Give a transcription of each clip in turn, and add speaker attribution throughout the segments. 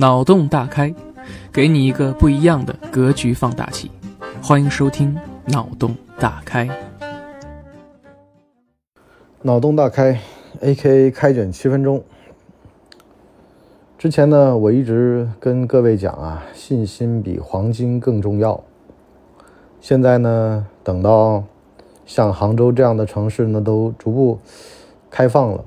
Speaker 1: 脑洞大开，给你一个不一样的格局放大器。欢迎收听《脑洞大开》。
Speaker 2: 脑洞大开，A.K.A. 开卷七分钟。之前呢，我一直跟各位讲啊，信心比黄金更重要。现在呢，等到像杭州这样的城市呢，都逐步开放了。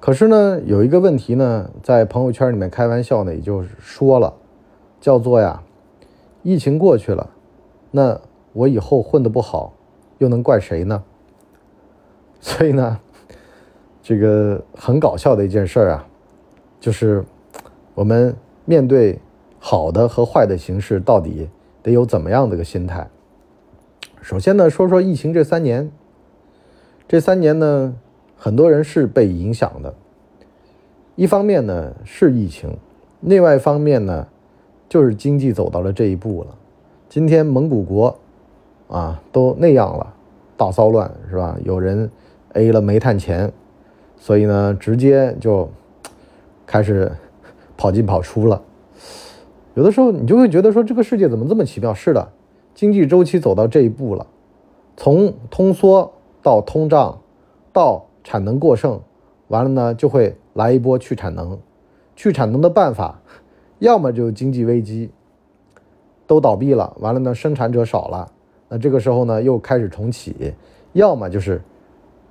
Speaker 2: 可是呢，有一个问题呢，在朋友圈里面开玩笑呢，也就说了，叫做呀，疫情过去了，那我以后混得不好，又能怪谁呢？所以呢，这个很搞笑的一件事儿啊，就是我们面对好的和坏的形势，到底得有怎么样的一个心态？首先呢，说说疫情这三年，这三年呢。很多人是被影响的，一方面呢是疫情，另外一方面呢就是经济走到了这一步了。今天蒙古国啊都那样了，大骚乱是吧？有人 A 了煤炭钱，所以呢直接就开始跑进跑出了。有的时候你就会觉得说这个世界怎么这么奇妙？是的，经济周期走到这一步了，从通缩到通胀到。产能过剩，完了呢，就会来一波去产能。去产能的办法，要么就经济危机，都倒闭了，完了呢，生产者少了，那这个时候呢，又开始重启；要么就是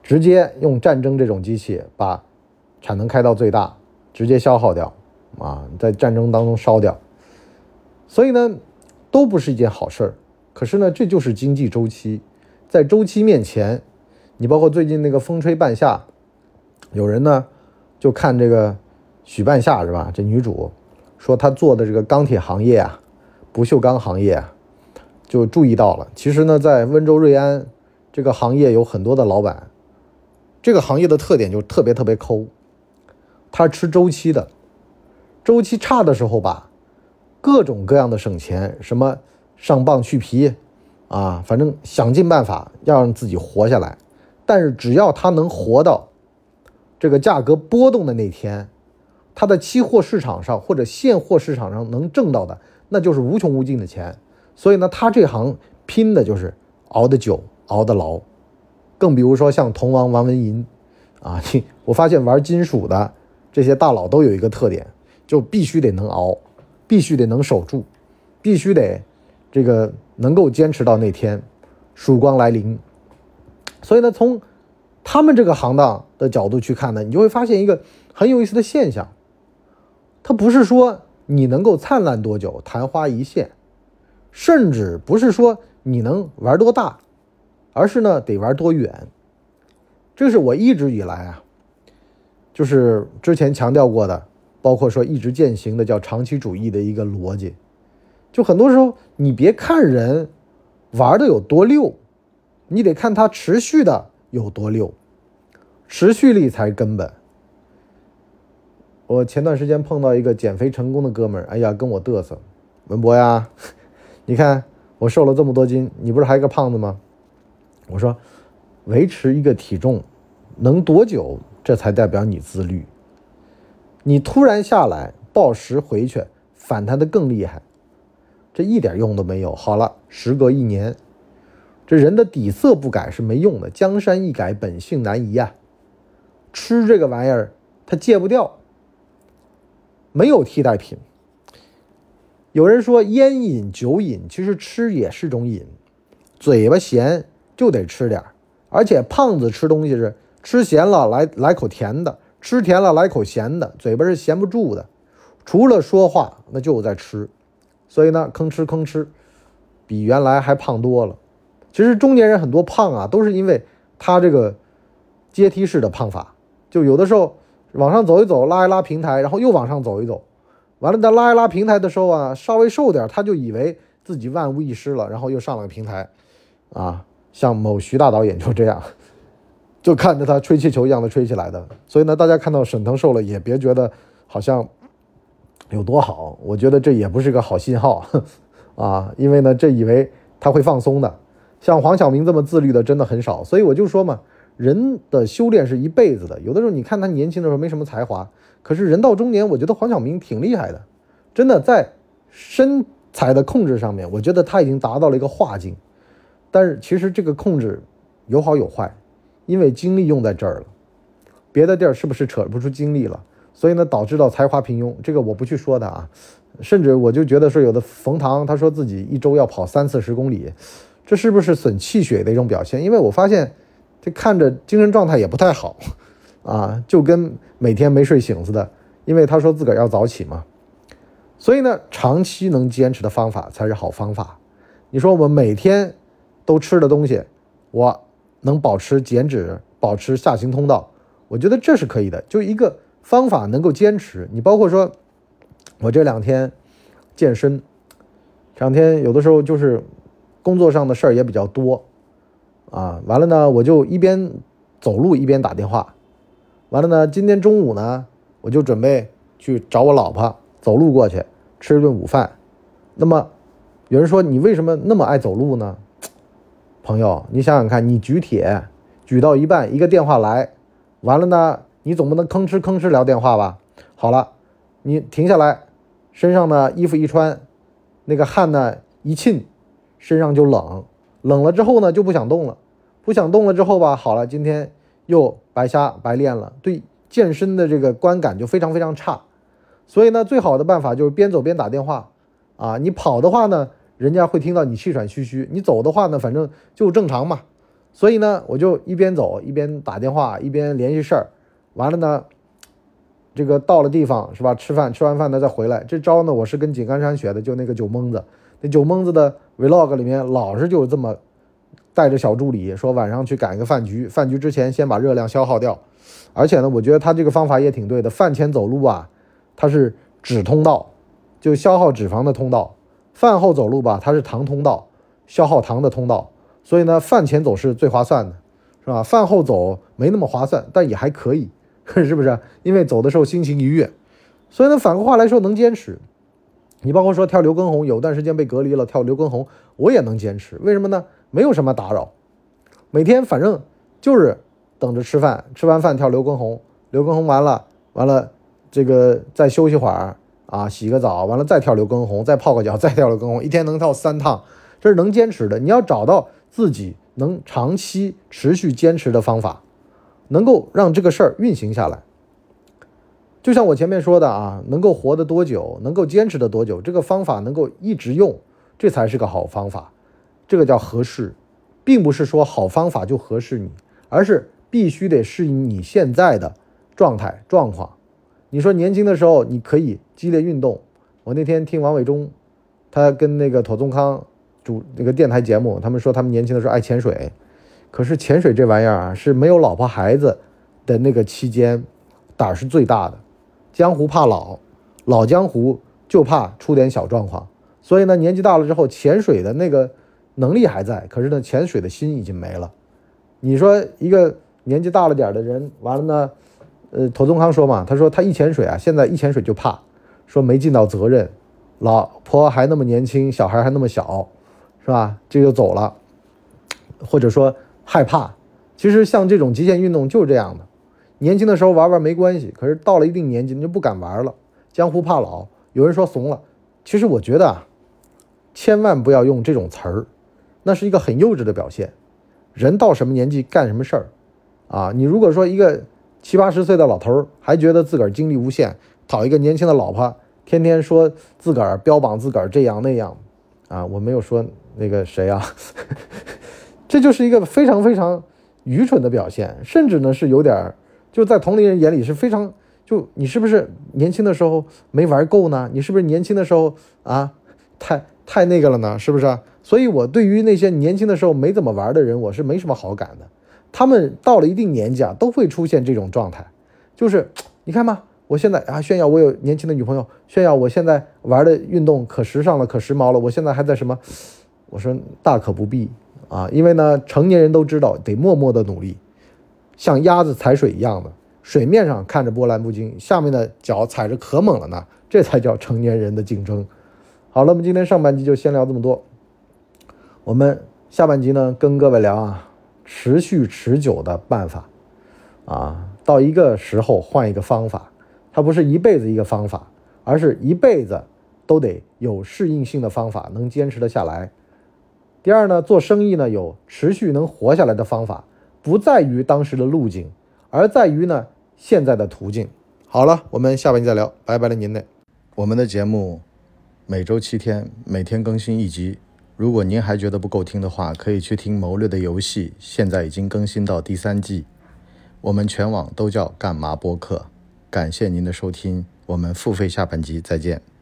Speaker 2: 直接用战争这种机器把产能开到最大，直接消耗掉，啊，在战争当中烧掉。所以呢，都不是一件好事儿。可是呢，这就是经济周期，在周期面前。你包括最近那个风吹半夏，有人呢就看这个许半夏是吧？这女主说她做的这个钢铁行业啊，不锈钢行业啊，就注意到了。其实呢，在温州瑞安这个行业有很多的老板，这个行业的特点就特别特别抠，他吃周期的，周期差的时候吧，各种各样的省钱，什么上磅去皮啊，反正想尽办法要让自己活下来。但是只要它能活到这个价格波动的那天，它的期货市场上或者现货市场上能挣到的，那就是无穷无尽的钱。所以呢，他这行拼的就是熬得久、熬得牢。更比如说像铜王王文银啊，我发现玩金属的这些大佬都有一个特点，就必须得能熬，必须得能守住，必须得这个能够坚持到那天曙光来临。所以呢，从他们这个行当的角度去看呢，你就会发现一个很有意思的现象。它不是说你能够灿烂多久、昙花一现，甚至不是说你能玩多大，而是呢得玩多远。这是我一直以来啊，就是之前强调过的，包括说一直践行的叫长期主义的一个逻辑。就很多时候，你别看人玩的有多溜。你得看它持续的有多溜，持续力才是根本。我前段时间碰到一个减肥成功的哥们儿，哎呀，跟我嘚瑟，文博呀，你看我瘦了这么多斤，你不是还个胖子吗？我说，维持一个体重能多久，这才代表你自律。你突然下来暴食回去，反弹的更厉害，这一点用都没有。好了，时隔一年。这人的底色不改是没用的，江山易改，本性难移呀。吃这个玩意儿，他戒不掉，没有替代品。有人说烟瘾、酒瘾，其实吃也是种瘾。嘴巴咸就得吃点而且胖子吃东西是吃咸了来来口甜的，吃甜了来口咸的，嘴巴是闲不住的。除了说话，那就在吃，所以呢，吭哧吭哧，比原来还胖多了。其实中年人很多胖啊，都是因为他这个阶梯式的胖法，就有的时候往上走一走，拉一拉平台，然后又往上走一走，完了再拉一拉平台的时候啊，稍微瘦点，他就以为自己万无一失了，然后又上了个平台，啊，像某徐大导演就这样，就看着他吹气球一样的吹起来的。所以呢，大家看到沈腾瘦了，也别觉得好像有多好，我觉得这也不是个好信号啊，因为呢，这以为他会放松的。像黄晓明这么自律的真的很少，所以我就说嘛，人的修炼是一辈子的。有的时候你看他年轻的时候没什么才华，可是人到中年，我觉得黄晓明挺厉害的，真的在身材的控制上面，我觉得他已经达到了一个化境。但是其实这个控制有好有坏，因为精力用在这儿了，别的地儿是不是扯不出精力了？所以呢，导致到才华平庸。这个我不去说的啊。甚至我就觉得说，有的冯唐他说自己一周要跑三四十公里，这是不是损气血的一种表现？因为我发现这看着精神状态也不太好啊，就跟每天没睡醒似的。因为他说自个儿要早起嘛，所以呢，长期能坚持的方法才是好方法。你说我们每天都吃的东西，我能保持减脂、保持下行通道，我觉得这是可以的。就一个方法能够坚持，你包括说。我这两天健身，这两天有的时候就是工作上的事儿也比较多啊。完了呢，我就一边走路一边打电话。完了呢，今天中午呢，我就准备去找我老婆，走路过去吃一顿午饭。那么有人说你为什么那么爱走路呢？朋友，你想想看，你举铁举到一半，一个电话来，完了呢，你总不能吭哧吭哧聊电话吧？好了，你停下来。身上呢，衣服一穿，那个汗呢一沁，身上就冷，冷了之后呢就不想动了，不想动了之后吧，好了，今天又白瞎白练了，对健身的这个观感就非常非常差。所以呢，最好的办法就是边走边打电话啊。你跑的话呢，人家会听到你气喘吁吁；你走的话呢，反正就正常嘛。所以呢，我就一边走一边打电话，一边联系事儿，完了呢。这个到了地方是吧？吃饭，吃完饭呢再回来。这招呢，我是跟井冈山学的，就那个酒蒙子。那酒蒙子的 vlog 里面老是就这么带着小助理说晚上去赶一个饭局，饭局之前先把热量消耗掉。而且呢，我觉得他这个方法也挺对的。饭前走路啊，它是脂通道，就消耗脂肪的通道；饭后走路吧，它是糖通道，消耗糖的通道。所以呢，饭前走是最划算的，是吧？饭后走没那么划算，但也还可以。是不是？因为走的时候心情愉悦，所以呢，反过话来说能坚持。你包括说跳刘畊宏，有段时间被隔离了，跳刘畊宏我也能坚持。为什么呢？没有什么打扰，每天反正就是等着吃饭，吃完饭跳刘畊宏，刘畊宏完了，完了这个再休息会儿啊，洗个澡，完了再跳刘畊宏，再泡个脚，再跳刘畊宏，一天能跳三趟，这是能坚持的。你要找到自己能长期持续坚持的方法。能够让这个事儿运行下来，就像我前面说的啊，能够活得多久，能够坚持的多久，这个方法能够一直用，这才是个好方法。这个叫合适，并不是说好方法就合适你，而是必须得适应你现在的状态状况。你说年轻的时候你可以激烈运动，我那天听王伟忠，他跟那个妥宗康主那个电台节目，他们说他们年轻的时候爱潜水。可是潜水这玩意儿啊，是没有老婆孩子的那个期间，胆儿是最大的。江湖怕老，老江湖就怕出点小状况。所以呢，年纪大了之后，潜水的那个能力还在，可是呢，潜水的心已经没了。你说一个年纪大了点的人，完了呢，呃，头宗康说嘛，他说他一潜水啊，现在一潜水就怕，说没尽到责任，老婆还那么年轻，小孩还那么小，是吧？这就走了，或者说。害怕，其实像这种极限运动就是这样的。年轻的时候玩玩没关系，可是到了一定年纪你就不敢玩了。江湖怕老，有人说怂了，其实我觉得啊，千万不要用这种词儿，那是一个很幼稚的表现。人到什么年纪干什么事儿啊？你如果说一个七八十岁的老头儿还觉得自个儿精力无限，讨一个年轻的老婆，天天说自个儿标榜自个儿这样那样啊，我没有说那个谁啊。这就是一个非常非常愚蠢的表现，甚至呢是有点儿，就在同龄人眼里是非常，就你是不是年轻的时候没玩够呢？你是不是年轻的时候啊，太太那个了呢？是不是？所以我对于那些年轻的时候没怎么玩的人，我是没什么好感的。他们到了一定年纪啊，都会出现这种状态，就是你看嘛，我现在啊炫耀我有年轻的女朋友，炫耀我现在玩的运动可时尚了，可时髦了，我现在还在什么？我说大可不必。啊，因为呢，成年人都知道得默默的努力，像鸭子踩水一样的，水面上看着波澜不惊，下面的脚踩着可猛了呢，这才叫成年人的竞争。好了，我们今天上半集就先聊这么多，我们下半集呢跟各位聊啊，持续持久的办法啊。到一个时候换一个方法，它不是一辈子一个方法，而是一辈子都得有适应性的方法，能坚持得下来。第二呢，做生意呢有持续能活下来的方法，不在于当时的路径，而在于呢现在的途径。好了，我们下半集再聊，拜拜了您嘞。我们的节目每周七天，每天更新一集。如果您还觉得不够听的话，可以去听《谋略的游戏》，现在已经更新到第三季。我们全网都叫干嘛播客。感谢您的收听，我们付费下半集再见。